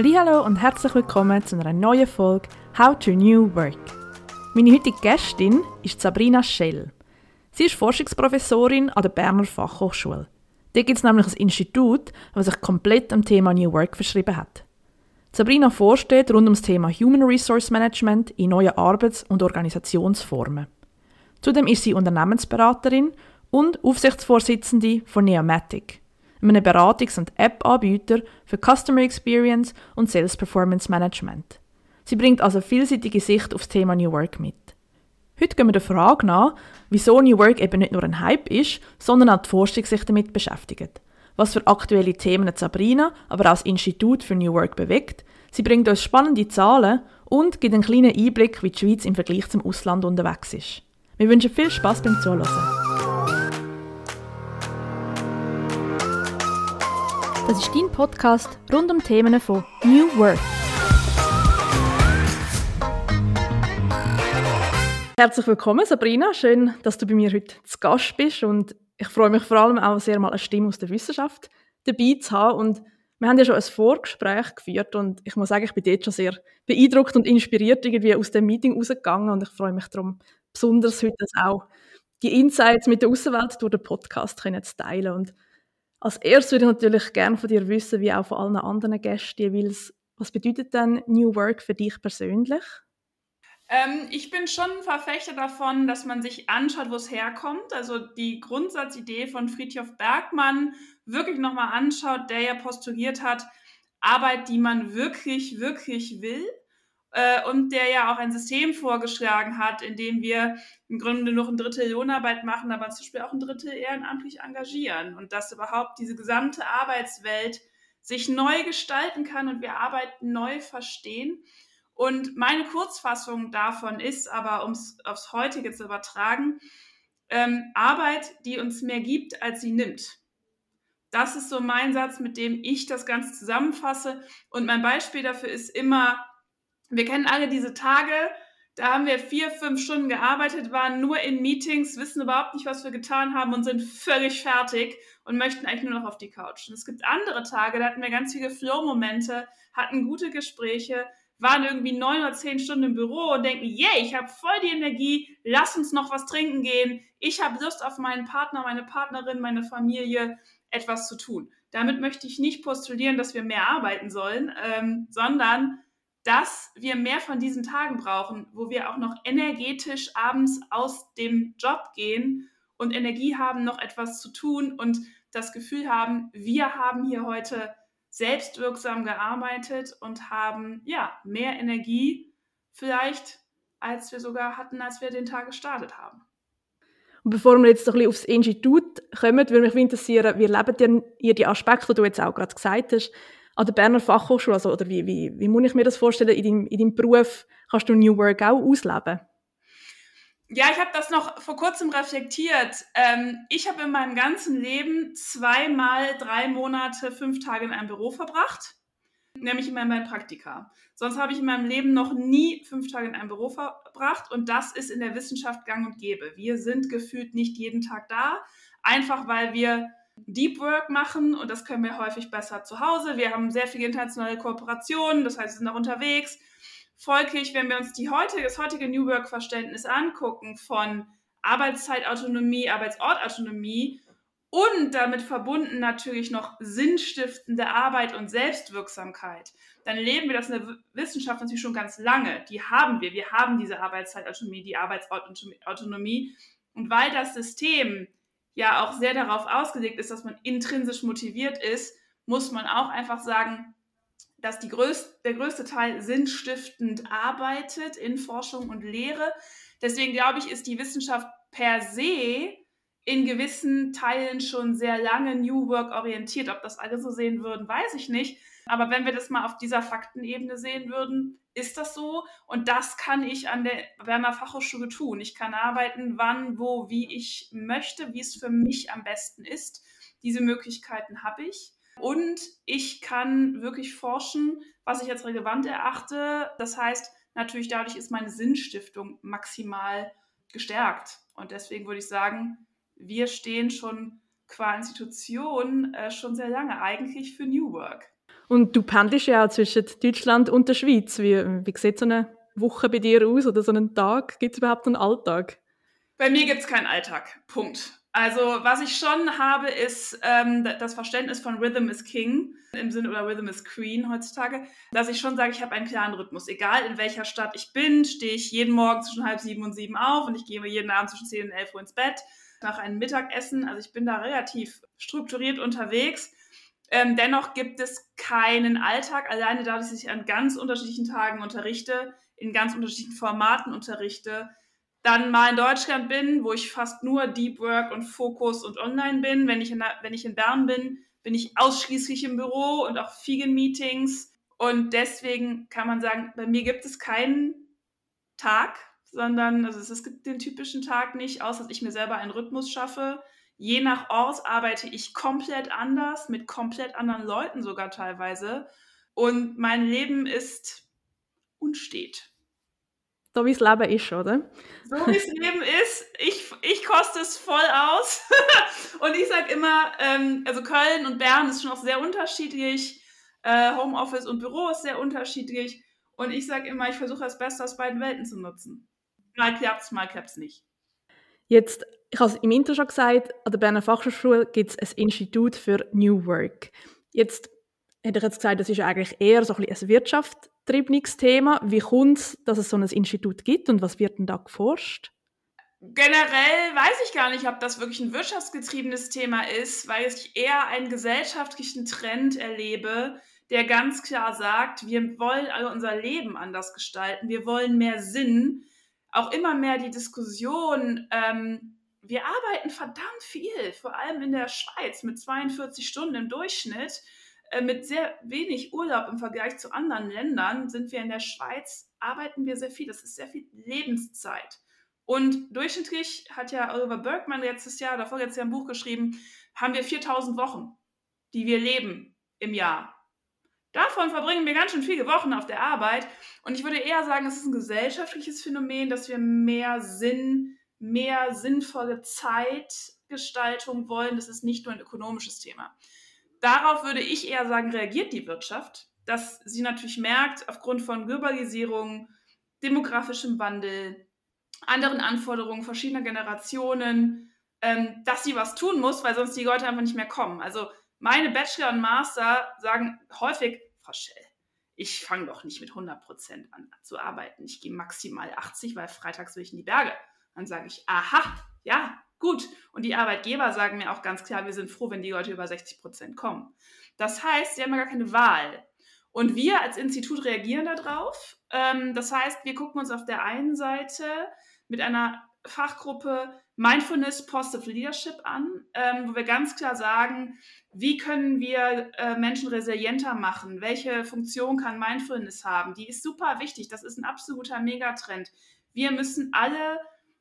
Hallo und herzlich willkommen zu einer neuen Folge How to New Work. Meine heutige Gästin ist Sabrina Schell. Sie ist Forschungsprofessorin an der Berner Fachhochschule. Dort gibt es nämlich ein Institut, das sich komplett am Thema New Work verschrieben hat. Sabrina forscht rund um das Thema Human Resource Management in neuen Arbeits- und Organisationsformen. Zudem ist sie Unternehmensberaterin und Aufsichtsvorsitzende von Neomatic, einem Beratungs- und App-Anbieter für Customer Experience und Sales Performance Management. Sie bringt also vielseitige Sicht auf das Thema New Work mit. Heute gehen wir der Frage nach, wieso New Work eben nicht nur ein Hype ist, sondern auch die Forschung sich damit beschäftigt. Was für aktuelle Themen Sabrina, aber auch das Institut für New Work bewegt. Sie bringt uns spannende Zahlen und gibt einen kleinen Einblick, wie die Schweiz im Vergleich zum Ausland unterwegs ist. Wir wünschen viel Spaß beim Zuhören. Das ist dein Podcast rund um Themen von New Work. Herzlich willkommen, Sabrina. Schön, dass du bei mir heute zu Gast bist. Und ich freue mich vor allem auch sehr, mal eine Stimme aus der Wissenschaft dabei zu haben. Und wir haben ja schon ein Vorgespräch geführt und ich muss sagen, ich bin dort schon sehr beeindruckt und inspiriert irgendwie aus dem Meeting rausgegangen und ich freue mich darum besonders heute auch die Insights mit der Außenwelt durch den Podcast können zu teilen. Und als erstes würde ich natürlich gerne von dir wissen, wie auch von allen anderen Gästen jeweils, was bedeutet denn New Work für dich persönlich? Ähm, ich bin schon ein Verfechter davon, dass man sich anschaut, wo es herkommt. Also die Grundsatzidee von Friedhof Bergmann wirklich nochmal anschaut, der ja postuliert hat, Arbeit, die man wirklich, wirklich will. Äh, und der ja auch ein System vorgeschlagen hat, in dem wir im Grunde noch ein Drittel Lohnarbeit machen, aber zum Beispiel auch ein Drittel ehrenamtlich engagieren und dass überhaupt diese gesamte Arbeitswelt sich neu gestalten kann und wir Arbeit neu verstehen. Und meine Kurzfassung davon ist aber, um es aufs heutige zu übertragen, ähm, Arbeit, die uns mehr gibt, als sie nimmt. Das ist so mein Satz, mit dem ich das Ganze zusammenfasse. Und mein Beispiel dafür ist immer wir kennen alle diese Tage, da haben wir vier, fünf Stunden gearbeitet, waren nur in Meetings, wissen überhaupt nicht, was wir getan haben und sind völlig fertig und möchten eigentlich nur noch auf die Couch. Und es gibt andere Tage, da hatten wir ganz viele Flow-Momente, hatten gute Gespräche, waren irgendwie neun oder zehn Stunden im Büro und denken, yay, ich habe voll die Energie, lass uns noch was trinken gehen. Ich habe Lust auf meinen Partner, meine Partnerin, meine Familie, etwas zu tun. Damit möchte ich nicht postulieren, dass wir mehr arbeiten sollen, ähm, sondern dass wir mehr von diesen Tagen brauchen, wo wir auch noch energetisch abends aus dem Job gehen und Energie haben, noch etwas zu tun und das Gefühl haben, wir haben hier heute selbstwirksam gearbeitet und haben ja mehr Energie vielleicht, als wir sogar hatten, als wir den Tag gestartet haben. Und bevor wir jetzt noch ein bisschen aufs Institut kommen, würde mich interessieren, wie lebt ihr die Aspekte, die du jetzt auch gerade gesagt hast, an der Berner Fachhochschule? Also, oder wie, wie, wie muss ich mir das vorstellen? In deinem, in deinem Beruf kannst du New Work auch ausleben? Ja, ich habe das noch vor kurzem reflektiert. Ähm, ich habe in meinem ganzen Leben zweimal drei Monate, fünf Tage in einem Büro verbracht, nämlich in meinem Praktika. Sonst habe ich in meinem Leben noch nie fünf Tage in einem Büro verbracht und das ist in der Wissenschaft gang und gäbe. Wir sind gefühlt nicht jeden Tag da, einfach weil wir Deep Work machen und das können wir häufig besser zu Hause. Wir haben sehr viele internationale Kooperationen, das heißt, wir sind auch unterwegs. Folglich, wenn wir uns die heutige, das heutige New Work-Verständnis angucken von Arbeitszeitautonomie, Arbeitsortautonomie und damit verbunden natürlich noch sinnstiftende Arbeit und Selbstwirksamkeit, dann leben wir das in der Wissenschaft natürlich schon ganz lange. Die haben wir. Wir haben diese Arbeitszeitautonomie, die Arbeitsortautonomie. Und weil das System ja auch sehr darauf ausgelegt ist, dass man intrinsisch motiviert ist, muss man auch einfach sagen, dass größte, der größte Teil sinnstiftend arbeitet in Forschung und Lehre. Deswegen glaube ich, ist die Wissenschaft per se in gewissen Teilen schon sehr lange New Work orientiert. Ob das alle so sehen würden, weiß ich nicht. Aber wenn wir das mal auf dieser Faktenebene sehen würden, ist das so. Und das kann ich an der Berner Fachhochschule tun. Ich kann arbeiten, wann, wo, wie ich möchte, wie es für mich am besten ist. Diese Möglichkeiten habe ich. Und ich kann wirklich forschen, was ich als relevant erachte. Das heißt, natürlich dadurch ist meine Sinnstiftung maximal gestärkt. Und deswegen würde ich sagen, wir stehen schon qua Institution äh, schon sehr lange eigentlich für New Work. Und du pendelst ja auch zwischen Deutschland und der Schweiz. Wie, wie sieht so eine Woche bei dir aus oder so einen Tag? Gibt es überhaupt einen Alltag? Bei mir gibt es keinen Alltag. Punkt. Also was ich schon habe, ist ähm, das Verständnis von Rhythm is King im Sinne oder Rhythm is Queen heutzutage, dass ich schon sage, ich habe einen klaren Rhythmus. Egal in welcher Stadt ich bin, stehe ich jeden Morgen zwischen halb sieben und sieben auf und ich gehe jeden Abend zwischen zehn und elf Uhr ins Bett nach einem Mittagessen. Also ich bin da relativ strukturiert unterwegs. Ähm, dennoch gibt es keinen Alltag, alleine dadurch, dass ich an ganz unterschiedlichen Tagen unterrichte, in ganz unterschiedlichen Formaten unterrichte, dann mal in Deutschland bin, wo ich fast nur Deep Work und Fokus und online bin. Wenn ich in, wenn ich in Bern bin, bin ich ausschließlich im Büro und auch vielen Meetings. Und deswegen kann man sagen, bei mir gibt es keinen Tag, sondern also es gibt den typischen Tag nicht, außer dass ich mir selber einen Rhythmus schaffe. Je nach Ort arbeite ich komplett anders, mit komplett anderen Leuten sogar teilweise. Und mein Leben ist unstet. So wie das Leben ist, oder? So wie das Leben ist. Ich, ich koste es voll aus. und ich sage immer, ähm, also Köln und Bern ist schon auch sehr unterschiedlich. Äh, Homeoffice und Büro ist sehr unterschiedlich. Und ich sage immer, ich versuche das Beste aus beiden Welten zu nutzen. Mal klappt es, mal klappt es nicht. Jetzt, ich habe es im Intro schon gesagt, an der Berner Fachhochschule gibt es ein Institut für New Work. Jetzt hätte ich jetzt gesagt, das ist eigentlich eher so ein, ein wirtschaftstriebenes Thema. Wie kommt es, dass es so ein Institut gibt und was wird denn da geforscht? Generell weiß ich gar nicht, ob das wirklich ein wirtschaftsgetriebenes Thema ist, weil ich eher einen gesellschaftlichen Trend erlebe, der ganz klar sagt, wir wollen alle unser Leben anders gestalten, wir wollen mehr Sinn, auch immer mehr die Diskussion, ähm, wir arbeiten verdammt viel, vor allem in der Schweiz mit 42 Stunden im Durchschnitt. Äh, mit sehr wenig Urlaub im Vergleich zu anderen Ländern sind wir in der Schweiz, arbeiten wir sehr viel. Das ist sehr viel Lebenszeit. Und durchschnittlich hat ja Oliver Bergmann letztes Jahr, davor jetzt ja ein Buch geschrieben, haben wir 4000 Wochen, die wir leben im Jahr. Davon verbringen wir ganz schön viele Wochen auf der Arbeit. Und ich würde eher sagen, es ist ein gesellschaftliches Phänomen, dass wir mehr Sinn, mehr sinnvolle Zeitgestaltung wollen. Das ist nicht nur ein ökonomisches Thema darauf würde ich eher sagen, reagiert die Wirtschaft, dass sie natürlich merkt, aufgrund von Globalisierung, demografischem Wandel, anderen Anforderungen verschiedener Generationen, ähm, dass sie was tun muss, weil sonst die Leute einfach nicht mehr kommen. Also meine Bachelor und Master sagen häufig, Frau Schell, ich fange doch nicht mit 100% an zu arbeiten. Ich gehe maximal 80, weil freitags will ich in die Berge. Dann sage ich, aha, ja, Gut, und die Arbeitgeber sagen mir auch ganz klar, wir sind froh, wenn die Leute über 60 Prozent kommen. Das heißt, sie haben ja gar keine Wahl. Und wir als Institut reagieren darauf. Ähm, das heißt, wir gucken uns auf der einen Seite mit einer Fachgruppe Mindfulness Positive Leadership an, ähm, wo wir ganz klar sagen, wie können wir äh, Menschen resilienter machen? Welche Funktion kann Mindfulness haben? Die ist super wichtig. Das ist ein absoluter Megatrend. Wir müssen alle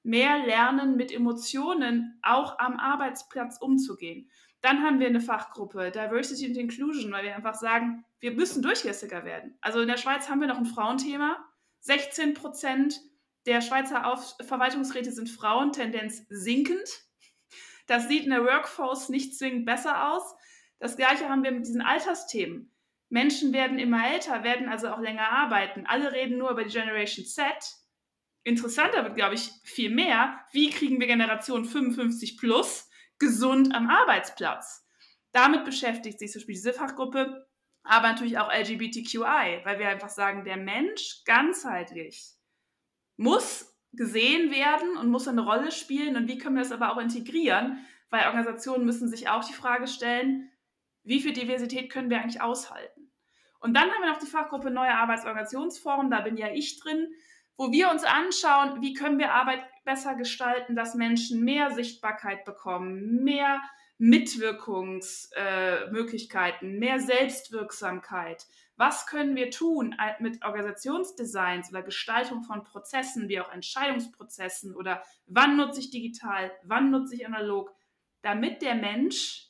mehr lernen, mit Emotionen auch am Arbeitsplatz umzugehen. Dann haben wir eine Fachgruppe, Diversity and Inclusion, weil wir einfach sagen, wir müssen durchlässiger werden. Also in der Schweiz haben wir noch ein Frauenthema. 16 Prozent der Schweizer Auf Verwaltungsräte sind Frauen, Tendenz sinkend. Das sieht in der Workforce nicht zwingend besser aus. Das gleiche haben wir mit diesen Altersthemen. Menschen werden immer älter, werden also auch länger arbeiten. Alle reden nur über die Generation Z. Interessanter wird, glaube ich, viel mehr, wie kriegen wir Generation 55 plus gesund am Arbeitsplatz. Damit beschäftigt sich zum Beispiel diese Fachgruppe, aber natürlich auch LGBTQI, weil wir einfach sagen, der Mensch ganzheitlich muss gesehen werden und muss eine Rolle spielen und wie können wir das aber auch integrieren, weil Organisationen müssen sich auch die Frage stellen, wie viel Diversität können wir eigentlich aushalten? Und dann haben wir noch die Fachgruppe Neue Arbeitsorganisationsformen, da bin ja ich drin, wo wir uns anschauen, wie können wir Arbeit besser gestalten, dass Menschen mehr Sichtbarkeit bekommen, mehr Mitwirkungsmöglichkeiten, äh, mehr Selbstwirksamkeit. Was können wir tun mit Organisationsdesigns oder Gestaltung von Prozessen, wie auch Entscheidungsprozessen oder wann nutze ich digital, wann nutze ich analog, damit der Mensch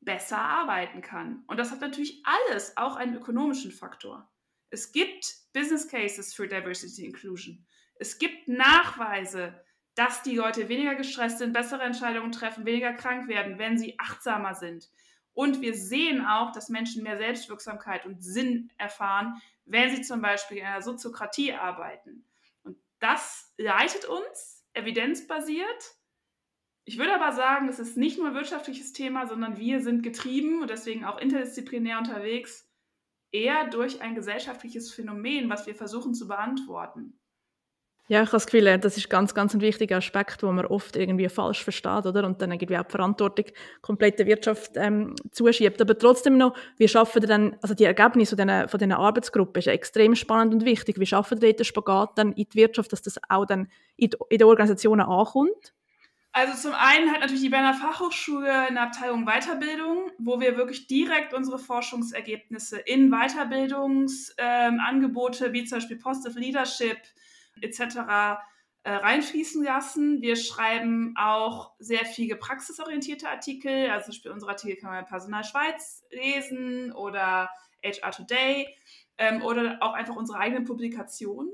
besser arbeiten kann. Und das hat natürlich alles auch einen ökonomischen Faktor. Es gibt Business Cases für Diversity Inclusion. Es gibt Nachweise, dass die Leute weniger gestresst sind, bessere Entscheidungen treffen, weniger krank werden, wenn sie achtsamer sind. Und wir sehen auch, dass Menschen mehr Selbstwirksamkeit und Sinn erfahren, wenn sie zum Beispiel in einer Soziokratie arbeiten. Und das leitet uns evidenzbasiert. Ich würde aber sagen, es ist nicht nur ein wirtschaftliches Thema, sondern wir sind getrieben und deswegen auch interdisziplinär unterwegs, eher durch ein gesellschaftliches Phänomen, was wir versuchen zu beantworten. Ja, ich habe das Gefühl, das ist ganz, ganz ein wichtiger Aspekt, wo man oft irgendwie falsch versteht, oder? Und dann irgendwie auch die Verantwortung komplett der Wirtschaft ähm, zuschiebt. Aber trotzdem noch, wie schaffen dann, also die Ergebnisse von diesen, von diesen Arbeitsgruppen ist extrem spannend und wichtig. Wie schaffen wir den Spagat dann in die Wirtschaft, dass das auch dann in den Organisationen ankommt? Also zum einen hat natürlich die Berner Fachhochschule eine Abteilung Weiterbildung, wo wir wirklich direkt unsere Forschungsergebnisse in Weiterbildungsangebote ähm, wie zum Beispiel Positive Leadership, etc. Äh, reinfließen lassen. Wir schreiben auch sehr viele praxisorientierte Artikel. Also zum Beispiel unsere Artikel kann man in Personal Schweiz lesen oder HR Today ähm, oder auch einfach unsere eigenen Publikationen.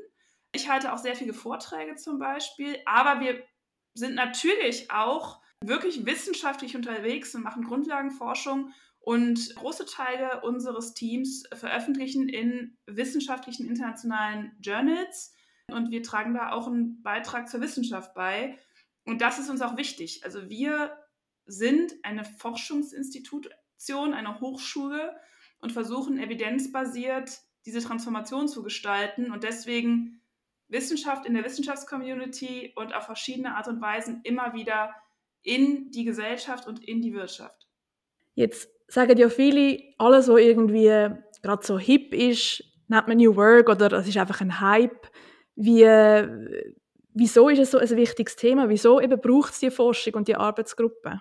Ich halte auch sehr viele Vorträge zum Beispiel, aber wir sind natürlich auch wirklich wissenschaftlich unterwegs und machen Grundlagenforschung und große Teile unseres Teams veröffentlichen in wissenschaftlichen internationalen Journals und wir tragen da auch einen Beitrag zur Wissenschaft bei. Und das ist uns auch wichtig. Also wir sind eine Forschungsinstitution, eine Hochschule und versuchen evidenzbasiert diese Transformation zu gestalten und deswegen Wissenschaft in der Wissenschaftscommunity und auf verschiedene Art und Weisen immer wieder in die Gesellschaft und in die Wirtschaft. Jetzt sagen ja viele, alles, was irgendwie gerade so hip ist, nennt man New Work oder das ist einfach ein Hype. Wie, wieso ist es so ein wichtiges Thema? Wieso eben braucht es die Forschung und die Arbeitsgruppe?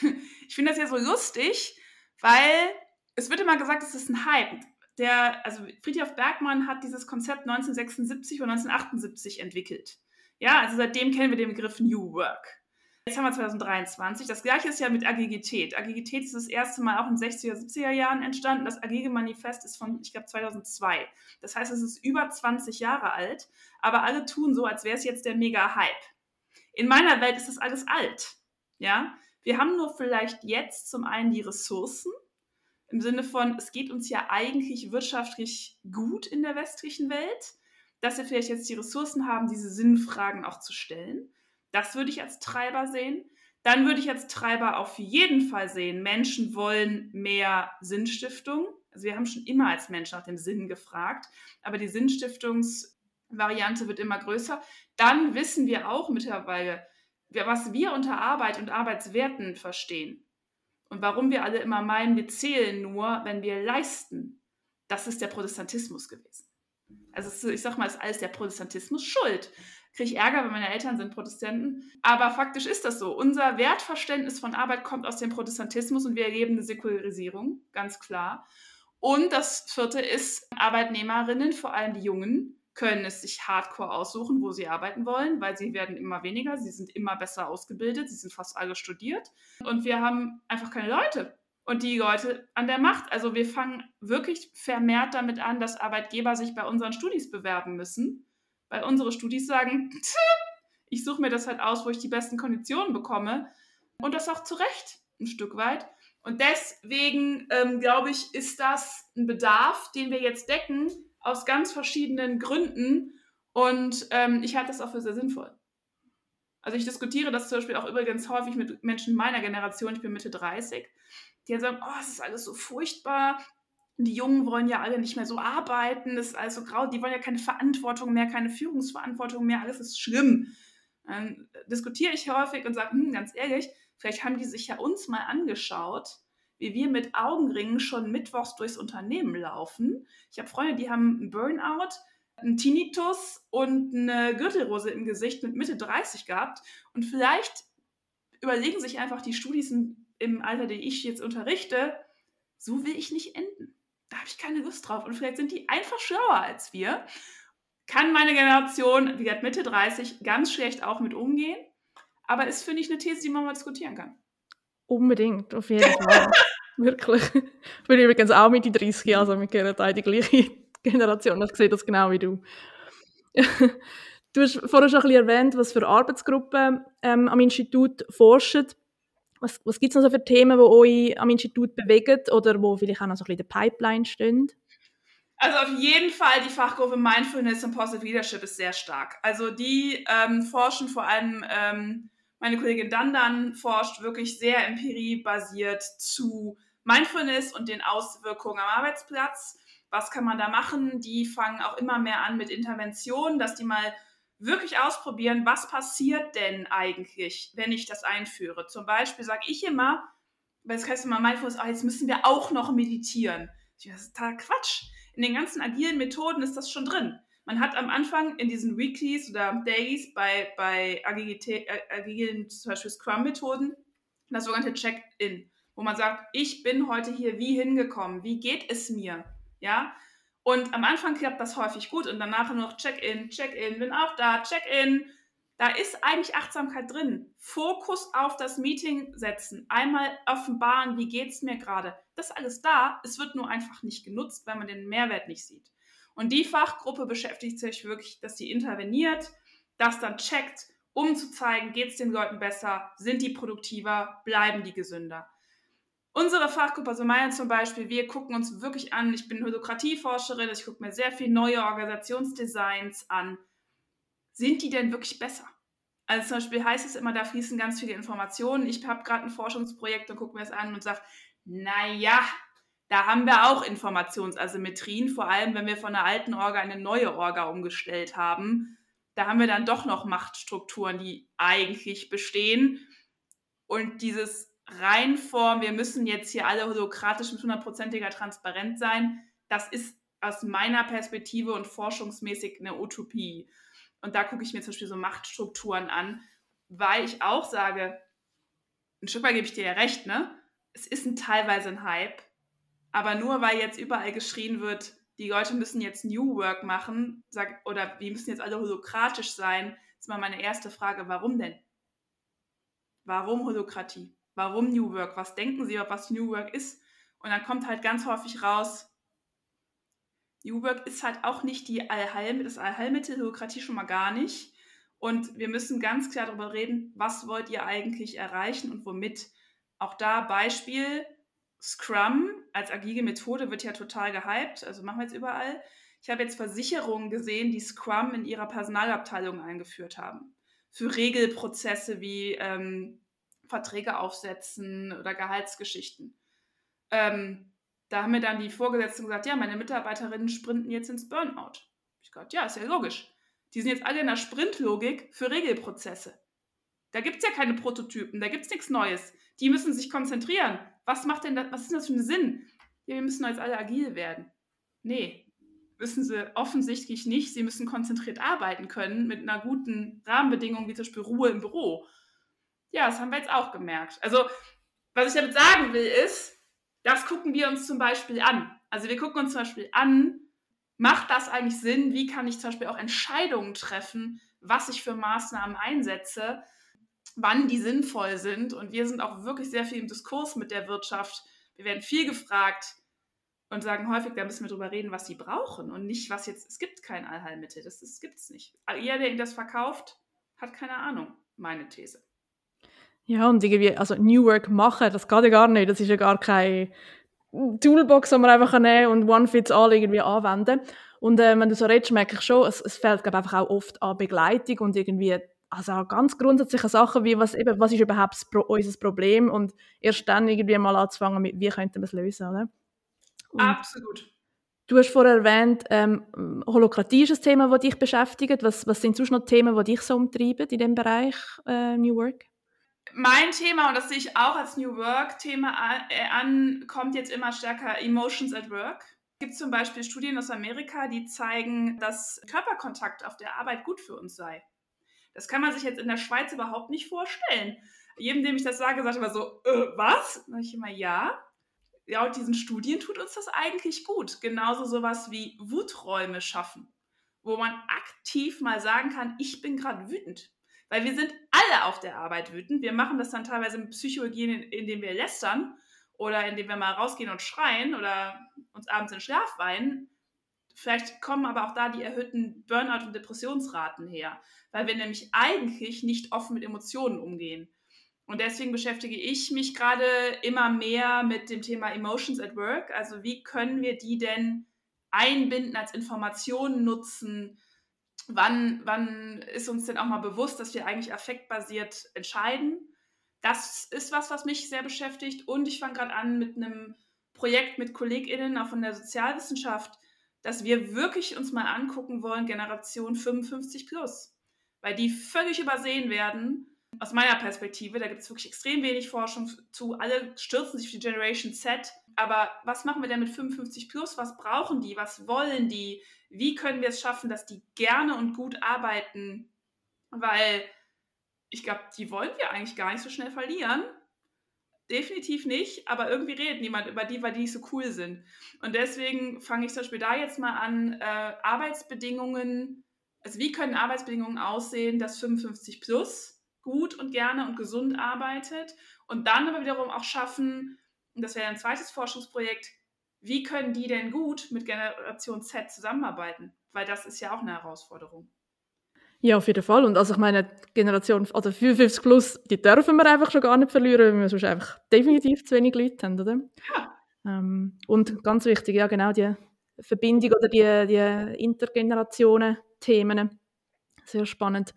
Ich finde das ja so lustig, weil es wird immer gesagt, es ist ein Hype. Der, also Friedrich Bergmann hat dieses Konzept 1976 und 1978 entwickelt. Ja, also seitdem kennen wir den Begriff New Work. Jetzt haben wir 2023. Das gleiche ist ja mit Agilität. Agilität ist das erste Mal auch in den 60er, 70er Jahren entstanden. Das Agile Manifest ist von, ich glaube, 2002. Das heißt, es ist über 20 Jahre alt, aber alle tun so, als wäre es jetzt der Mega-Hype. In meiner Welt ist das alles alt. Ja, wir haben nur vielleicht jetzt zum einen die Ressourcen, im Sinne von, es geht uns ja eigentlich wirtschaftlich gut in der westlichen Welt, dass wir vielleicht jetzt die Ressourcen haben, diese Sinnfragen auch zu stellen. Das würde ich als Treiber sehen. Dann würde ich als Treiber auf jeden Fall sehen, Menschen wollen mehr Sinnstiftung. Also wir haben schon immer als Menschen nach dem Sinn gefragt, aber die Sinnstiftungsvariante wird immer größer. Dann wissen wir auch mittlerweile, was wir unter Arbeit und Arbeitswerten verstehen. Und warum wir alle immer meinen, wir zählen nur, wenn wir leisten. Das ist der Protestantismus gewesen. Also ich sag mal, ist alles der Protestantismus schuld kriege ich Ärger, weil meine Eltern sind Protestanten. Aber faktisch ist das so. Unser Wertverständnis von Arbeit kommt aus dem Protestantismus und wir erleben eine Säkularisierung, ganz klar. Und das vierte ist, Arbeitnehmerinnen, vor allem die Jungen, können es sich hardcore aussuchen, wo sie arbeiten wollen, weil sie werden immer weniger, sie sind immer besser ausgebildet, sie sind fast alle studiert. Und wir haben einfach keine Leute und die Leute an der Macht. Also wir fangen wirklich vermehrt damit an, dass Arbeitgeber sich bei unseren Studis bewerben müssen weil unsere Studis sagen, ich suche mir das halt aus, wo ich die besten Konditionen bekomme. Und das auch zu Recht ein Stück weit. Und deswegen ähm, glaube ich, ist das ein Bedarf, den wir jetzt decken, aus ganz verschiedenen Gründen. Und ähm, ich halte das auch für sehr sinnvoll. Also ich diskutiere das zum Beispiel auch übrigens häufig mit Menschen meiner Generation, ich bin Mitte 30, die dann sagen, oh, es ist alles so furchtbar, die Jungen wollen ja alle nicht mehr so arbeiten, das ist also grau, die wollen ja keine Verantwortung mehr, keine Führungsverantwortung mehr, alles ist schlimm. Dann diskutiere ich häufig und sage, hm, ganz ehrlich, vielleicht haben die sich ja uns mal angeschaut, wie wir mit Augenringen schon mittwochs durchs Unternehmen laufen. Ich habe Freunde, die haben einen Burnout, einen Tinnitus und eine Gürtelrose im Gesicht mit Mitte 30 gehabt. Und vielleicht überlegen sich einfach die Studis im Alter, die ich jetzt unterrichte, so will ich nicht enden da habe ich keine Lust drauf. Und vielleicht sind die einfach schlauer als wir. Kann meine Generation, wie gesagt, Mitte 30, ganz schlecht auch mit umgehen. Aber ist, finde ich, eine These, die man mal diskutieren kann. Unbedingt, auf jeden Fall. Wirklich. Ich bin übrigens auch Mitte 30, also wir gehören in die gleiche Generation. Ich sehe das genau wie du. du hast vorhin schon ein bisschen erwähnt, was für Arbeitsgruppen ähm, am Institut forschen. Was, was gibt es noch so für Themen, die euch am Institut bewegen oder wo vielleicht auch noch so ein bisschen in der Pipeline stehen? Also auf jeden Fall die Fachgruppe Mindfulness und Positive Leadership ist sehr stark. Also die ähm, forschen vor allem, ähm, meine Kollegin Dandan forscht wirklich sehr empiriebasiert zu Mindfulness und den Auswirkungen am Arbeitsplatz. Was kann man da machen? Die fangen auch immer mehr an mit Interventionen, dass die mal wirklich ausprobieren, was passiert denn eigentlich, wenn ich das einführe. Zum Beispiel sage ich immer, weil das heißt immer Mindfulness, ah, jetzt müssen wir auch noch meditieren. Das ist total Quatsch. In den ganzen agilen Methoden ist das schon drin. Man hat am Anfang in diesen Weeklies oder Days bei, bei äh, agilen, zum Beispiel Scrum-Methoden, das sogenannte Check-in, wo man sagt, ich bin heute hier wie hingekommen, wie geht es mir? Ja, und am Anfang klappt das häufig gut und danach noch Check-in, Check-in, bin auch da, Check-in. Da ist eigentlich Achtsamkeit drin. Fokus auf das Meeting setzen. Einmal offenbaren, wie geht es mir gerade. Das ist alles da. Es wird nur einfach nicht genutzt, weil man den Mehrwert nicht sieht. Und die Fachgruppe beschäftigt sich wirklich, dass sie interveniert, das dann checkt, um zu zeigen, geht es den Leuten besser, sind die produktiver, bleiben die gesünder. Unsere Fachgruppe, also meine zum Beispiel, wir gucken uns wirklich an, ich bin Holokratieforscherin, ich gucke mir sehr viele neue Organisationsdesigns an. Sind die denn wirklich besser? Also zum Beispiel heißt es immer, da fließen ganz viele Informationen. Ich habe gerade ein Forschungsprojekt und gucke mir das an und sage, naja, da haben wir auch Informationsasymmetrien, vor allem wenn wir von einer alten Orga eine neue Orga umgestellt haben. Da haben wir dann doch noch Machtstrukturen, die eigentlich bestehen. Und dieses Reinform, wir müssen jetzt hier alle holokratisch mit hundertprozentiger Transparenz sein, das ist aus meiner Perspektive und forschungsmäßig eine Utopie. Und da gucke ich mir zum Beispiel so Machtstrukturen an, weil ich auch sage, ein Stück weit gebe ich dir ja recht, ne? Es ist ein, teilweise ein Hype, aber nur weil jetzt überall geschrien wird, die Leute müssen jetzt New Work machen, sag, oder wir müssen jetzt alle holokratisch sein, ist mal meine erste Frage, warum denn? Warum Holokratie? warum New Work, was denken Sie, was New Work ist. Und dann kommt halt ganz häufig raus, New Work ist halt auch nicht die Allheilmittel, das Allheilmittel, Bürokratie schon mal gar nicht. Und wir müssen ganz klar darüber reden, was wollt ihr eigentlich erreichen und womit. Auch da Beispiel, Scrum als agile Methode wird ja total gehypt, also machen wir jetzt überall. Ich habe jetzt Versicherungen gesehen, die Scrum in ihrer Personalabteilung eingeführt haben. Für Regelprozesse wie ähm, Verträge aufsetzen oder Gehaltsgeschichten. Ähm, da haben mir dann die Vorgesetzten gesagt, ja, meine Mitarbeiterinnen sprinten jetzt ins Burnout. Ich gesagt, ja, ist ja logisch. Die sind jetzt alle in der Sprintlogik für Regelprozesse. Da gibt es ja keine Prototypen, da gibt es nichts Neues. Die müssen sich konzentrieren. Was macht denn das, was ist denn das für ein Sinn? Ja, wir müssen jetzt alle agil werden. Nee, wissen sie offensichtlich nicht. Sie müssen konzentriert arbeiten können mit einer guten Rahmenbedingung, wie zum Beispiel Ruhe im Büro. Ja, das haben wir jetzt auch gemerkt. Also, was ich damit sagen will, ist, das gucken wir uns zum Beispiel an. Also wir gucken uns zum Beispiel an, macht das eigentlich Sinn? Wie kann ich zum Beispiel auch Entscheidungen treffen, was ich für Maßnahmen einsetze, wann die sinnvoll sind? Und wir sind auch wirklich sehr viel im Diskurs mit der Wirtschaft. Wir werden viel gefragt und sagen häufig, da müssen wir drüber reden, was sie brauchen und nicht, was jetzt, es gibt kein Allheilmittel, das, das gibt es nicht. Jeder, der das verkauft, hat keine Ahnung, meine These. Ja, und irgendwie, also New Work machen, das geht ja gar nicht. Das ist ja gar keine Toolbox, die man einfach nehmen und One Fits All irgendwie anwenden. Und äh, wenn du so redest, merke ich schon, es, es fehlt glaub, einfach auch oft an Begleitung und irgendwie also auch ganz grundsätzliche Sachen wie was, eben, was ist überhaupt Pro unser Problem und erst dann irgendwie mal anzufangen mit, wie könnten wir es lösen, oder? Und Absolut. Du hast vorher erwähnt, ähm, Holokratie ist ein Thema, das dich beschäftigt. Was, was sind sonst noch Themen, die dich so umtreiben in dem Bereich äh, New Work? mein Thema, und das sehe ich auch als New Work-Thema an, kommt jetzt immer stärker Emotions at Work. Es gibt zum Beispiel Studien aus Amerika, die zeigen, dass Körperkontakt auf der Arbeit gut für uns sei. Das kann man sich jetzt in der Schweiz überhaupt nicht vorstellen. Jedem, dem ich das sage, sagt immer so, äh, was? Dann ich immer, ja. Laut diesen Studien tut uns das eigentlich gut. Genauso sowas wie Wuträume schaffen, wo man aktiv mal sagen kann, ich bin gerade wütend weil wir sind alle auf der Arbeit wütend. Wir machen das dann teilweise mit Psychohygiene, indem wir lästern oder indem wir mal rausgehen und schreien oder uns abends in Schlaf weinen. Vielleicht kommen aber auch da die erhöhten Burnout- und Depressionsraten her, weil wir nämlich eigentlich nicht offen mit Emotionen umgehen. Und deswegen beschäftige ich mich gerade immer mehr mit dem Thema Emotions at Work. Also wie können wir die denn einbinden, als Informationen nutzen? Wann, wann ist uns denn auch mal bewusst, dass wir eigentlich affektbasiert entscheiden? Das ist was, was mich sehr beschäftigt. Und ich fange gerade an mit einem Projekt mit KollegInnen auch von der Sozialwissenschaft, dass wir wirklich uns mal angucken wollen, Generation 55 plus. Weil die völlig übersehen werden aus meiner Perspektive, da gibt es wirklich extrem wenig Forschung zu. Alle stürzen sich auf die Generation Z. Aber was machen wir denn mit 55 plus? Was brauchen die? Was wollen die? Wie können wir es schaffen, dass die gerne und gut arbeiten? Weil ich glaube, die wollen wir eigentlich gar nicht so schnell verlieren. Definitiv nicht, aber irgendwie redet niemand über die, weil die nicht so cool sind. Und deswegen fange ich zum Beispiel da jetzt mal an, äh, Arbeitsbedingungen, also wie können Arbeitsbedingungen aussehen, dass 55 plus gut und gerne und gesund arbeitet und dann aber wiederum auch schaffen, und das wäre ein zweites Forschungsprojekt, wie können die denn gut mit Generation Z zusammenarbeiten? Weil das ist ja auch eine Herausforderung. Ja, auf jeden Fall. Und also ich meine, Generation, also 55 plus, die dürfen wir einfach schon gar nicht verlieren, weil wir sonst einfach definitiv zu wenig Leute haben, oder? Ja. Ähm, und ganz wichtig, ja genau, die Verbindung oder die, die Intergenerationen-Themen. Sehr spannend.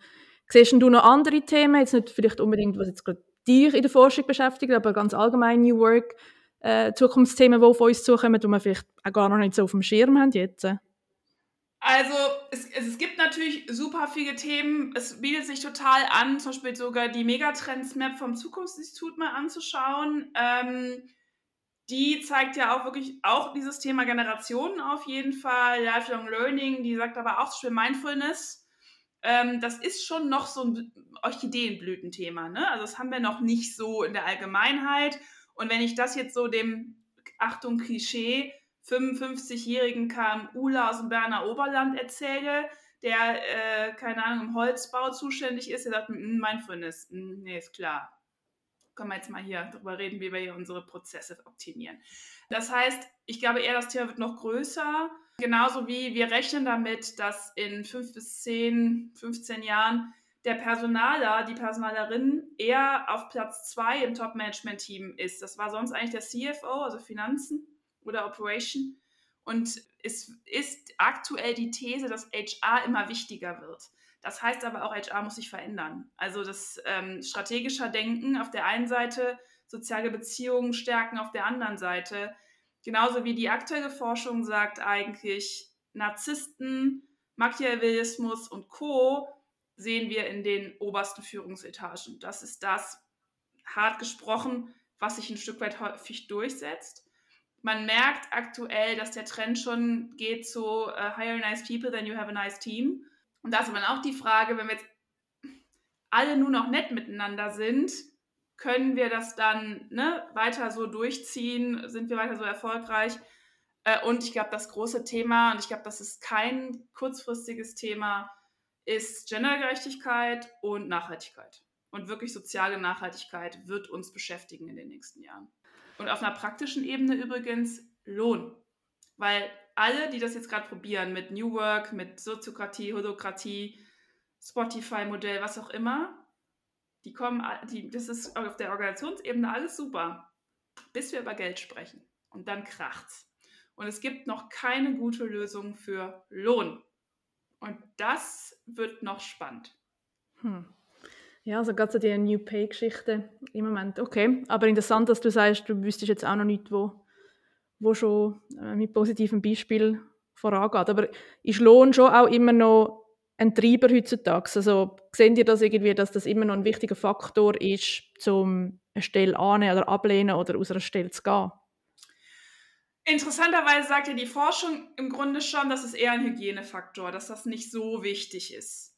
Siehst du noch andere Themen, jetzt nicht vielleicht unbedingt, was jetzt gerade dich in der Forschung beschäftigt, aber ganz allgemein New Work, äh, Zukunftsthemen, die auf uns zukommen, die wir vielleicht auch gar noch nicht so auf dem Schirm haben jetzt? Also es, es, gibt natürlich super viele Themen. Es bietet sich total an, zum Beispiel sogar die Megatrends-Map vom Zukunftsinstitut mal anzuschauen. Ähm, die zeigt ja auch wirklich auch dieses Thema Generationen auf jeden Fall, Lifelong Learning, die sagt aber auch zum Beispiel Mindfulness ähm, das ist schon noch so ein Orchideenblütenthema. Ne? Also das haben wir noch nicht so in der Allgemeinheit. Und wenn ich das jetzt so dem, Achtung, Klischee, 55-jährigen KMUler aus dem Berner Oberland erzähle, der, äh, keine Ahnung, im Holzbau zuständig ist, der sagt, Mindfulness, hm, nee, ist klar. Können wir jetzt mal hier darüber reden, wie wir hier unsere Prozesse optimieren. Das heißt, ich glaube eher, das Thema wird noch größer. Genauso wie wir rechnen damit, dass in fünf bis zehn, 15 Jahren der Personaler, die Personalerin eher auf Platz zwei im Top-Management-Team ist. Das war sonst eigentlich der CFO, also Finanzen oder Operation. Und es ist aktuell die These, dass HR immer wichtiger wird. Das heißt aber auch, HR muss sich verändern. Also das ähm, strategischer Denken auf der einen Seite, soziale Beziehungen stärken auf der anderen Seite Genauso wie die aktuelle Forschung sagt eigentlich, Narzissten, Machiavellismus und Co. sehen wir in den obersten Führungsetagen. Das ist das, hart gesprochen, was sich ein Stück weit häufig durchsetzt. Man merkt aktuell, dass der Trend schon geht zu uh, hire nice people, then you have a nice team. Und da ist dann auch die Frage, wenn wir jetzt alle nur noch nett miteinander sind, können wir das dann ne, weiter so durchziehen? Sind wir weiter so erfolgreich? Äh, und ich glaube, das große Thema, und ich glaube, das ist kein kurzfristiges Thema, ist Gendergerechtigkeit und Nachhaltigkeit. Und wirklich soziale Nachhaltigkeit wird uns beschäftigen in den nächsten Jahren. Und auf einer praktischen Ebene übrigens Lohn. Weil alle, die das jetzt gerade probieren mit New Work, mit Soziokratie, Holokratie, Spotify-Modell, was auch immer, die kommen, die, das ist auf der Organisationsebene alles super, bis wir über Geld sprechen. Und dann kracht's. Und es gibt noch keine gute Lösung für Lohn. Und das wird noch spannend. Hm. Ja, also gerade so die New Pay-Geschichte im Moment. Okay, aber interessant, dass du sagst, du wüsstest jetzt auch noch nicht, wo, wo schon äh, mit positiven Beispielen vorangeht. Aber ist Lohn schon auch immer noch ein Treiber heutzutage? Also sehen ihr das irgendwie, dass das immer noch ein wichtiger Faktor ist, um eine Stelle annehmen oder ablehnen oder aus einer Stelle zu gehen? Interessanterweise sagt ja die Forschung im Grunde schon, dass es eher ein Hygienefaktor, dass das nicht so wichtig ist.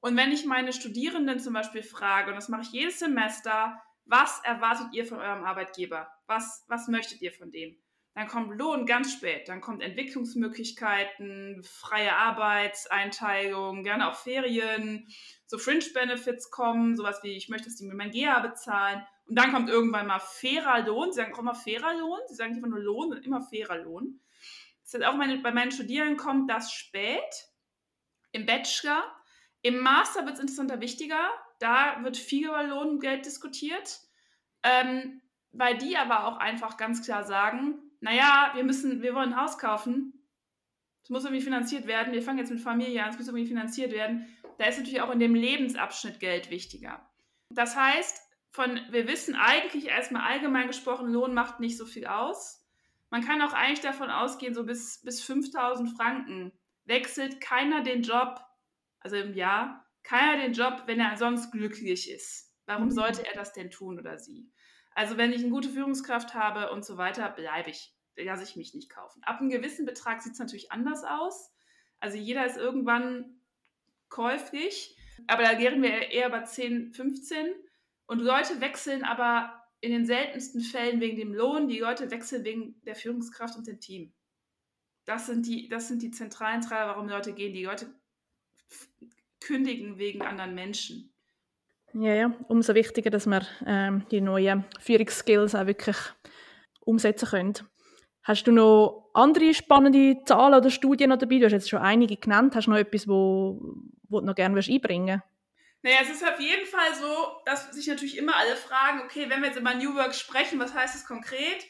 Und wenn ich meine Studierenden zum Beispiel frage, und das mache ich jedes Semester, was erwartet ihr von eurem Arbeitgeber? Was, was möchtet ihr von dem? Dann kommt Lohn ganz spät. Dann kommt Entwicklungsmöglichkeiten, freie Arbeitseinteilung, gerne auch Ferien, so Fringe-Benefits kommen, sowas wie, ich möchte, dass die mir mein GEA bezahlen. Und dann kommt irgendwann mal fairer Lohn. Sie sagen auch immer fairer Lohn. Sie sagen nicht immer nur Lohn, sondern immer fairer Lohn. Das heißt, auch meine, bei meinen Studierenden kommt das spät im Bachelor. Im Master wird es interessanter wichtiger, da wird viel über Lohngeld diskutiert, ähm, weil die aber auch einfach ganz klar sagen, naja, wir müssen, wir wollen ein Haus kaufen, es muss irgendwie finanziert werden, wir fangen jetzt mit Familie an, es muss irgendwie finanziert werden. Da ist natürlich auch in dem Lebensabschnitt Geld wichtiger. Das heißt, von, wir wissen eigentlich erstmal allgemein gesprochen, Lohn macht nicht so viel aus. Man kann auch eigentlich davon ausgehen, so bis, bis 5000 Franken wechselt keiner den Job, also im Jahr, keiner den Job, wenn er sonst glücklich ist. Warum mhm. sollte er das denn tun oder sie? Also wenn ich eine gute Führungskraft habe und so weiter, bleibe ich. Lasse ich mich nicht kaufen. Ab einem gewissen Betrag sieht es natürlich anders aus. Also jeder ist irgendwann käuflich, aber da gehen wir eher bei 10, 15. Und Leute wechseln aber in den seltensten Fällen wegen dem Lohn, die Leute wechseln wegen der Führungskraft und dem Team. Das sind die, das sind die zentralen Treiber, warum Leute gehen. Die Leute kündigen wegen anderen Menschen. Ja, ja, umso wichtiger, dass wir ähm, die neuen Führungsskills auch wirklich umsetzen können. Hast du noch andere spannende Zahlen oder Studien noch dabei? Du hast jetzt schon einige genannt. Hast du noch etwas, wo, wo du noch gerne einbringen? Naja, es ist auf jeden Fall so, dass sich natürlich immer alle fragen, okay, wenn wir jetzt über New Work sprechen, was heißt das konkret?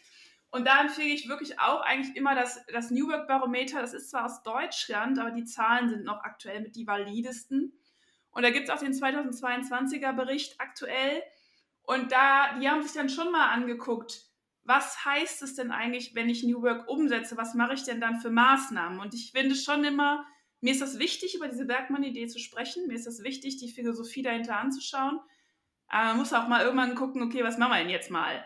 Und da empfehle ich wirklich auch eigentlich immer das, das New Work Barometer. Das ist zwar aus Deutschland, aber die Zahlen sind noch aktuell mit die validesten. Und da gibt es auch den 2022er Bericht aktuell. Und da, die haben sich dann schon mal angeguckt, was heißt es denn eigentlich, wenn ich New Work umsetze? Was mache ich denn dann für Maßnahmen? Und ich finde schon immer, mir ist das wichtig, über diese Bergmann-Idee zu sprechen. Mir ist das wichtig, die Philosophie dahinter anzuschauen. Aber man muss auch mal irgendwann gucken, okay, was machen wir denn jetzt mal?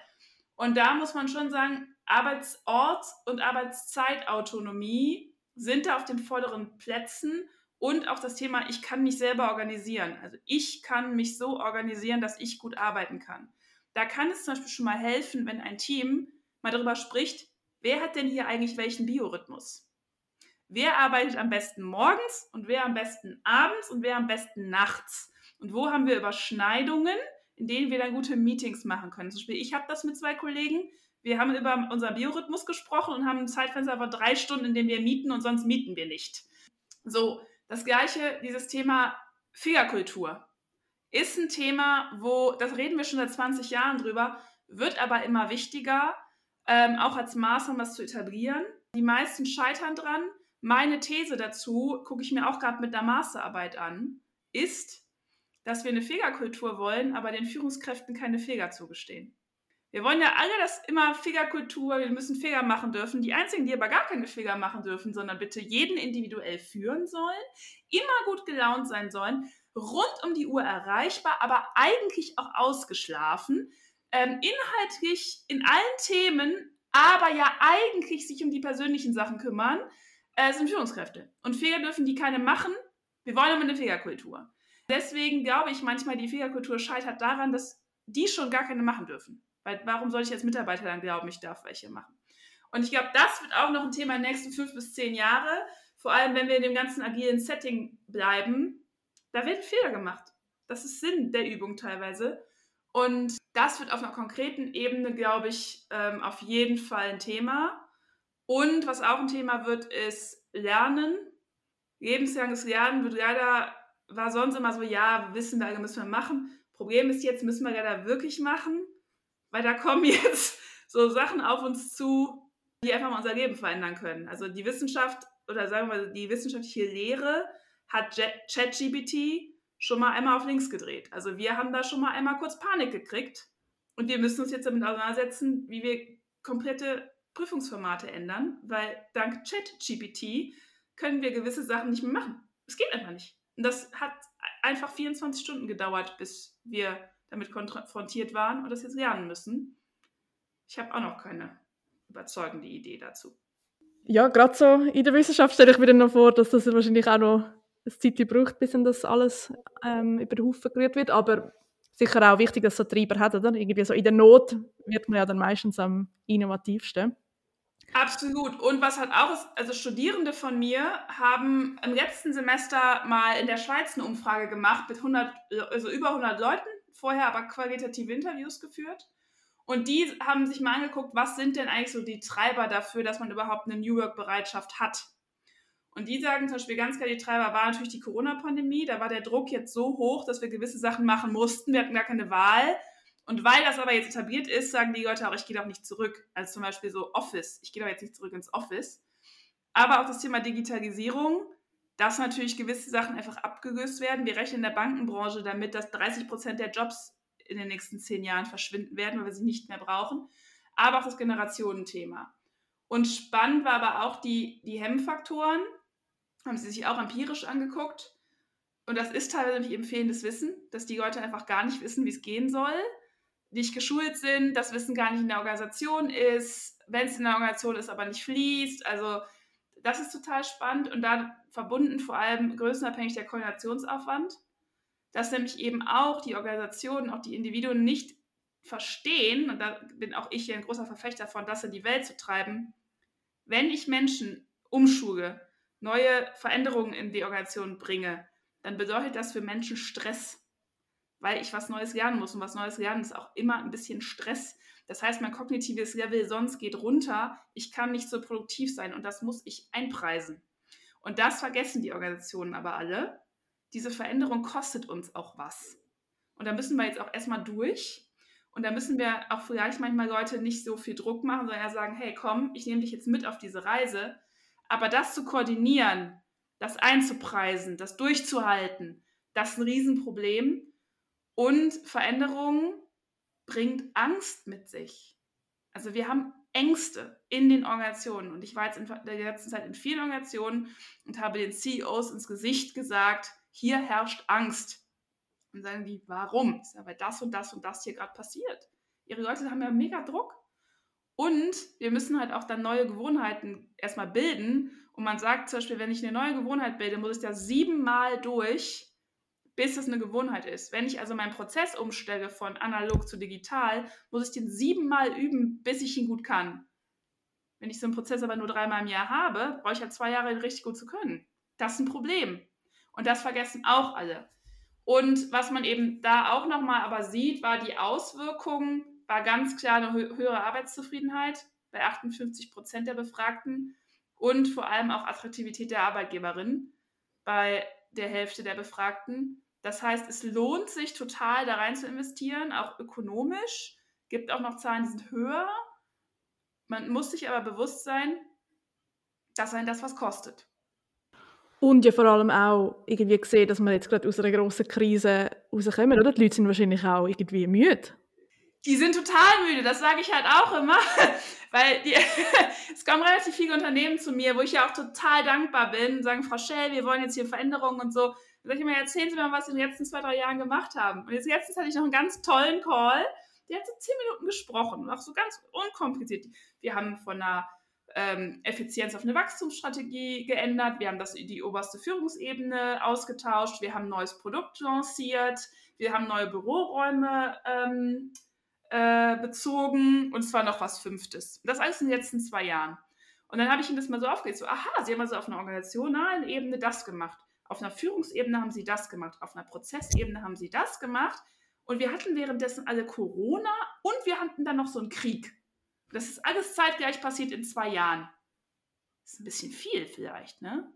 Und da muss man schon sagen, Arbeitsort und Arbeitszeitautonomie sind da auf den vorderen Plätzen und auch das Thema, ich kann mich selber organisieren. Also ich kann mich so organisieren, dass ich gut arbeiten kann. Da kann es zum Beispiel schon mal helfen, wenn ein Team mal darüber spricht, wer hat denn hier eigentlich welchen Biorhythmus? wer arbeitet am besten morgens und wer am besten abends und wer am besten nachts. Und wo haben wir Überschneidungen, in denen wir dann gute Meetings machen können. Zum Beispiel, ich habe das mit zwei Kollegen. Wir haben über unseren Biorhythmus gesprochen und haben ein Zeitfenster von drei Stunden, in dem wir mieten und sonst mieten wir nicht. So, das gleiche, dieses Thema Fehlerkultur ist ein Thema, wo, das reden wir schon seit 20 Jahren drüber, wird aber immer wichtiger, ähm, auch als Maßnahme das zu etablieren. Die meisten scheitern dran, meine These dazu, gucke ich mir auch gerade mit der Masterarbeit an, ist, dass wir eine Fehlerkultur wollen, aber den Führungskräften keine Fehler zugestehen. Wir wollen ja alle, dass immer Fehlerkultur, wir müssen Fehler machen dürfen. Die einzigen, die aber gar keine Fehler machen dürfen, sondern bitte jeden individuell führen sollen, immer gut gelaunt sein sollen, rund um die Uhr erreichbar, aber eigentlich auch ausgeschlafen, ähm, inhaltlich in allen Themen, aber ja eigentlich sich um die persönlichen Sachen kümmern, äh, sind Führungskräfte. Und Fehler dürfen die keine machen. Wir wollen aber eine Fehlerkultur. Deswegen glaube ich manchmal, die Fehlerkultur scheitert daran, dass die schon gar keine machen dürfen. Weil warum soll ich als Mitarbeiter dann glauben, ich darf welche machen? Und ich glaube, das wird auch noch ein Thema in den nächsten fünf bis zehn Jahre. Vor allem, wenn wir in dem ganzen agilen Setting bleiben, da werden Fehler gemacht. Das ist Sinn der Übung teilweise. Und das wird auf einer konkreten Ebene, glaube ich, ähm, auf jeden Fall ein Thema. Und was auch ein Thema wird, ist Lernen. Lebenslanges Lernen wird leider, war sonst immer so, ja, wissen wir, müssen wir machen. Problem ist jetzt, müssen wir leider wirklich machen, weil da kommen jetzt so Sachen auf uns zu, die einfach mal unser Leben verändern können. Also die Wissenschaft oder sagen wir mal, die wissenschaftliche Lehre hat ChatGPT schon mal einmal auf links gedreht. Also wir haben da schon mal einmal kurz Panik gekriegt und wir müssen uns jetzt damit auseinandersetzen, wie wir komplette Prüfungsformate ändern, weil dank ChatGPT können wir gewisse Sachen nicht mehr machen. Es geht einfach nicht. Und das hat einfach 24 Stunden gedauert, bis wir damit konfrontiert waren und das jetzt lernen müssen. Ich habe auch noch keine überzeugende Idee dazu. Ja, gerade so in der Wissenschaft stelle ich mir dann noch vor, dass das wahrscheinlich auch noch eine Zeit braucht, bis dann das alles ähm, über den Haufen gerührt wird. Aber sicher auch wichtig, dass es so Treiber hat, oder? Irgendwie so in der Not wird man ja dann meistens am innovativsten. Absolut. Und was halt auch ist, also Studierende von mir haben im letzten Semester mal in der Schweiz eine Umfrage gemacht mit 100, also über 100 Leuten, vorher aber qualitative Interviews geführt. Und die haben sich mal angeguckt, was sind denn eigentlich so die Treiber dafür, dass man überhaupt eine New Work-Bereitschaft hat. Und die sagen zum Beispiel ganz klar, die Treiber war natürlich die Corona-Pandemie. Da war der Druck jetzt so hoch, dass wir gewisse Sachen machen mussten. Wir hatten gar keine Wahl. Und weil das aber jetzt etabliert ist, sagen die Leute auch, ich gehe doch nicht zurück. Also zum Beispiel so Office. Ich gehe doch jetzt nicht zurück ins Office. Aber auch das Thema Digitalisierung, dass natürlich gewisse Sachen einfach abgelöst werden. Wir rechnen in der Bankenbranche damit, dass 30 Prozent der Jobs in den nächsten zehn Jahren verschwinden werden, weil wir sie nicht mehr brauchen. Aber auch das Generationenthema. Und spannend war aber auch die, die Hemmfaktoren, haben sie sich auch empirisch angeguckt. Und das ist teilweise nicht empfehlendes Wissen, dass die Leute einfach gar nicht wissen, wie es gehen soll, nicht geschult sind, das Wissen gar nicht in der Organisation ist, wenn es in der Organisation ist, aber nicht fließt. Also das ist total spannend und da verbunden vor allem größenabhängig der Koordinationsaufwand, dass nämlich eben auch die Organisationen, auch die Individuen nicht verstehen, und da bin auch ich hier ein großer Verfechter von, das in die Welt zu treiben, wenn ich Menschen umschule, neue Veränderungen in die Organisation bringe, dann bedeutet das für Menschen Stress, weil ich was Neues lernen muss. Und was Neues lernen ist auch immer ein bisschen Stress. Das heißt, mein kognitives Level sonst geht runter. Ich kann nicht so produktiv sein und das muss ich einpreisen. Und das vergessen die Organisationen aber alle. Diese Veränderung kostet uns auch was. Und da müssen wir jetzt auch erstmal durch. Und da müssen wir auch vielleicht manchmal Leute nicht so viel Druck machen, sondern eher sagen, hey, komm, ich nehme dich jetzt mit auf diese Reise. Aber das zu koordinieren, das einzupreisen, das durchzuhalten, das ist ein Riesenproblem. Und Veränderung bringt Angst mit sich. Also wir haben Ängste in den Organisationen. Und ich war jetzt in der letzten Zeit in vielen Organisationen und habe den CEOs ins Gesicht gesagt, hier herrscht Angst. Und sagen die, warum? Ist ja, weil das und das und das hier gerade passiert. Ihre Leute haben ja mega Druck. Und wir müssen halt auch dann neue Gewohnheiten erstmal bilden. Und man sagt zum Beispiel, wenn ich eine neue Gewohnheit bilde, muss ich da siebenmal durch, bis es eine Gewohnheit ist. Wenn ich also meinen Prozess umstelle von analog zu digital, muss ich den siebenmal üben, bis ich ihn gut kann. Wenn ich so einen Prozess aber nur dreimal im Jahr habe, brauche ich ja zwei Jahre, ihn richtig gut zu können. Das ist ein Problem. Und das vergessen auch alle. Und was man eben da auch nochmal aber sieht, war die Auswirkung war ganz klar eine höhere Arbeitszufriedenheit bei 58 Prozent der Befragten und vor allem auch Attraktivität der Arbeitgeberin bei der Hälfte der Befragten. Das heißt, es lohnt sich total da rein zu investieren, auch ökonomisch. Gibt auch noch Zahlen, die sind höher. Man muss sich aber bewusst sein, dass ein das was kostet. Und ja vor allem auch irgendwie gesehen, dass wir jetzt gerade aus einer grossen Krise rauskommen, oder? Die Leute sind wahrscheinlich auch irgendwie müde. Die sind total müde, das sage ich halt auch immer, weil die, es kommen relativ viele Unternehmen zu mir, wo ich ja auch total dankbar bin, sagen, Frau Schell, wir wollen jetzt hier Veränderungen und so. Da sage ich immer, erzählen Sie mir, was Sie in den letzten zwei, drei Jahren gemacht haben. Und jetzt letztens hatte ich noch einen ganz tollen Call, der hat so zehn Minuten gesprochen, auch so ganz unkompliziert. Wir haben von einer ähm, Effizienz auf eine Wachstumsstrategie geändert, wir haben das, die oberste Führungsebene ausgetauscht, wir haben ein neues Produkt lanciert, wir haben neue Büroräume ähm, äh, bezogen und zwar noch was Fünftes. Das alles in den letzten zwei Jahren. Und dann habe ich ihm das mal so aufgelegt, so, aha, Sie haben also auf einer organisationalen Ebene das gemacht, auf einer Führungsebene haben Sie das gemacht, auf einer Prozessebene haben Sie das gemacht und wir hatten währenddessen alle Corona und wir hatten dann noch so einen Krieg. Das ist alles zeitgleich passiert in zwei Jahren. Das ist ein bisschen viel vielleicht, ne?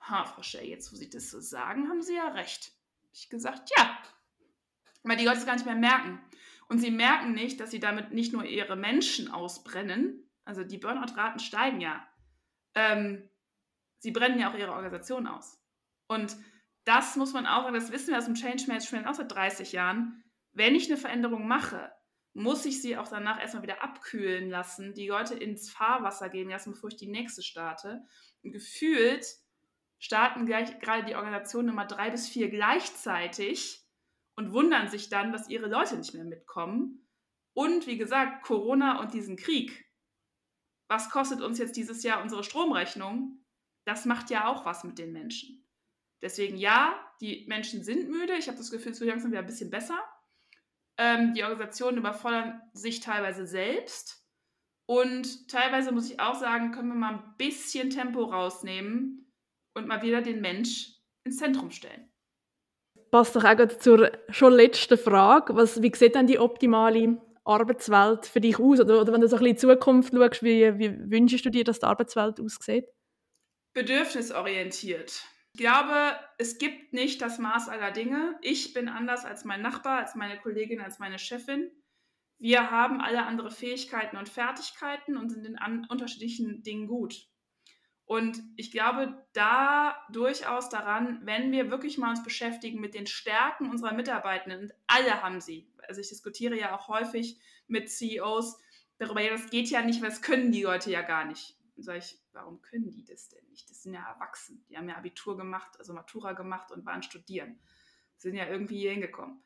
Ha, Frau Schell, jetzt wo Sie das so sagen, haben Sie ja recht. Ich gesagt, ja. Weil die Leute es gar nicht mehr merken. Und sie merken nicht, dass sie damit nicht nur ihre Menschen ausbrennen, also die Burnout-Raten steigen ja, ähm, sie brennen ja auch ihre Organisation aus. Und das muss man auch, das wissen wir aus dem Change Management auch seit 30 Jahren, wenn ich eine Veränderung mache, muss ich sie auch danach erstmal wieder abkühlen lassen, die Leute ins Fahrwasser gehen lassen, bevor ich die nächste starte. Und gefühlt starten gleich, gerade die Organisationen Nummer drei bis vier gleichzeitig und wundern sich dann, dass ihre Leute nicht mehr mitkommen. Und wie gesagt, Corona und diesen Krieg. Was kostet uns jetzt dieses Jahr unsere Stromrechnung? Das macht ja auch was mit den Menschen. Deswegen ja, die Menschen sind müde. Ich habe das Gefühl, zu langsam wieder ein bisschen besser. Ähm, die Organisationen überfordern sich teilweise selbst. Und teilweise muss ich auch sagen, können wir mal ein bisschen Tempo rausnehmen und mal wieder den Mensch ins Zentrum stellen passt doch auch zur schon letzten Frage. Was, wie sieht denn die optimale Arbeitswelt für dich aus? Oder, oder wenn du so ein bisschen in die Zukunft schaust, wie, wie wünschst du dir, dass die Arbeitswelt aussieht? bedürfnisorientiert. Ich glaube, es gibt nicht das Maß aller Dinge. Ich bin anders als mein Nachbar, als meine Kollegin, als meine Chefin. Wir haben alle andere Fähigkeiten und Fertigkeiten und sind in unterschiedlichen Dingen gut. Und ich glaube da durchaus daran, wenn wir wirklich mal uns beschäftigen mit den Stärken unserer Mitarbeitenden, und alle haben sie. Also ich diskutiere ja auch häufig mit CEOs darüber, ja, das geht ja nicht, weil das können die Leute ja gar nicht. Und sage ich, warum können die das denn nicht? Das sind ja erwachsen. Die haben ja Abitur gemacht, also Matura gemacht und waren studieren. Sind ja irgendwie hier hingekommen.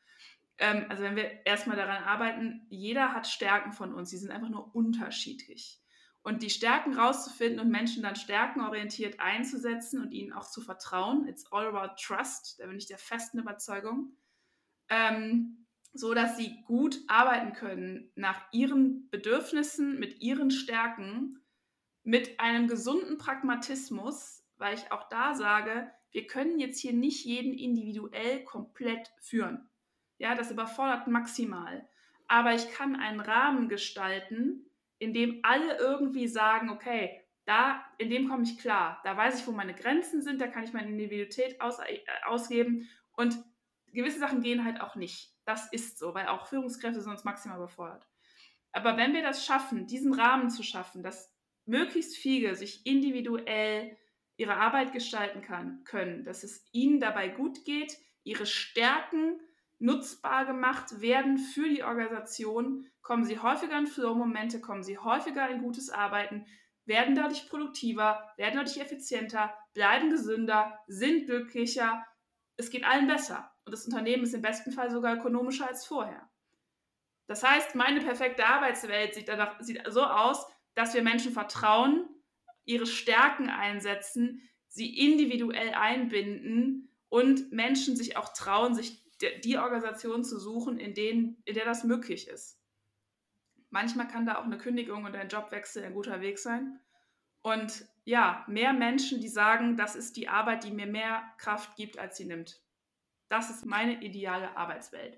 Ähm, also wenn wir erstmal daran arbeiten, jeder hat Stärken von uns, die sind einfach nur unterschiedlich. Und die Stärken rauszufinden und Menschen dann stärkenorientiert einzusetzen und ihnen auch zu vertrauen, it's all about trust, da bin ich der festen Überzeugung, ähm, so dass sie gut arbeiten können nach ihren Bedürfnissen, mit ihren Stärken mit einem gesunden Pragmatismus, weil ich auch da sage, wir können jetzt hier nicht jeden individuell komplett führen. Ja, das überfordert maximal. Aber ich kann einen Rahmen gestalten, in dem alle irgendwie sagen, okay, da, in dem komme ich klar, da weiß ich, wo meine Grenzen sind, da kann ich meine Individualität aus, äh, ausgeben und gewisse Sachen gehen halt auch nicht. Das ist so, weil auch Führungskräfte sind uns maximal überfordert. Aber wenn wir das schaffen, diesen Rahmen zu schaffen, dass möglichst viele sich individuell ihre Arbeit gestalten kann, können, dass es ihnen dabei gut geht, ihre Stärken nutzbar gemacht werden für die Organisation, kommen sie häufiger in Flow-Momente, kommen sie häufiger in gutes Arbeiten, werden dadurch produktiver, werden dadurch effizienter, bleiben gesünder, sind glücklicher. Es geht allen besser. Und das Unternehmen ist im besten Fall sogar ökonomischer als vorher. Das heißt, meine perfekte Arbeitswelt sieht, danach, sieht so aus, dass wir Menschen vertrauen, ihre Stärken einsetzen, sie individuell einbinden und Menschen sich auch trauen, sich die Organisation zu suchen, in, denen, in der das möglich ist. Manchmal kann da auch eine Kündigung und ein Jobwechsel ein guter Weg sein. Und ja, mehr Menschen, die sagen, das ist die Arbeit, die mir mehr Kraft gibt, als sie nimmt. Das ist meine ideale Arbeitswelt.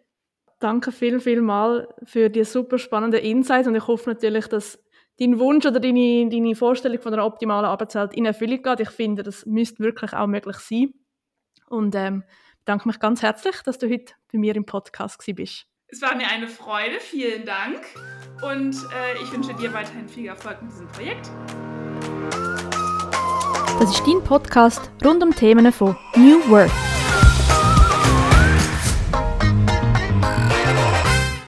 Danke viel, viel mal für die super spannenden Insights und ich hoffe natürlich, dass dein Wunsch oder deine, deine Vorstellung von einer optimalen Arbeitswelt in Erfüllung geht. Ich finde, das müsste wirklich auch möglich sein. Und ähm, bedanke mich ganz herzlich, dass du heute bei mir im Podcast bist. Es war mir eine Freude, vielen Dank. Und äh, ich wünsche dir weiterhin viel Erfolg mit diesem Projekt. Das ist dein Podcast rund um Themen von New Work.